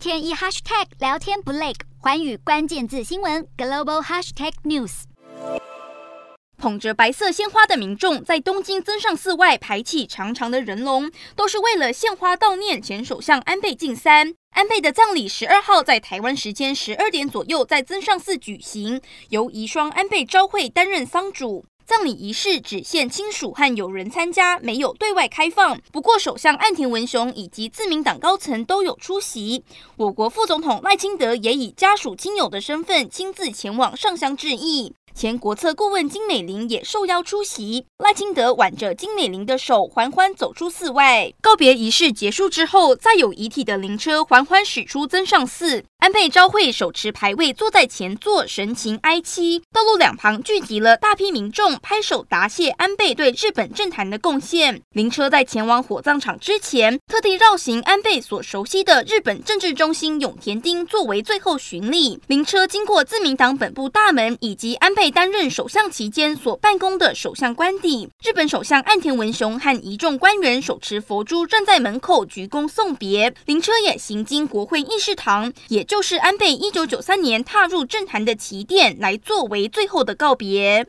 天一 hashtag 聊天不累，环宇关键字新闻 global hashtag news。捧着白色鲜花的民众在东京增上寺外排起长长的人龙，都是为了献花悼念前首相安倍晋三。安倍的葬礼十二号在台湾时间十二点左右在增上寺举行，由遗孀安倍昭惠担任丧主。葬礼仪式只限亲属和友人参加，没有对外开放。不过，首相岸田文雄以及自民党高层都有出席。我国副总统赖清德也以家属亲友的身份亲自前往上香致意。前国策顾问金美玲也受邀出席，赖清德挽着金美玲的手，缓缓走出寺外。告别仪式结束之后，再有遗体的灵车缓缓驶出增上寺。安倍昭惠手持牌位坐在前座，神情哀戚。道路两旁聚集了大批民众，拍手答谢安倍对日本政坛的贡献。灵车在前往火葬场之前，特地绕行安倍所熟悉的日本政治中心永田町，作为最后巡礼。灵车经过自民党本部大门以及安倍担任首相期间所办公的首相官邸。日本首相岸田文雄和一众官员手持佛珠站在门口鞠躬送别。灵车也行经国会议事堂，也。就是安倍一九九三年踏入政坛的起点，来作为最后的告别。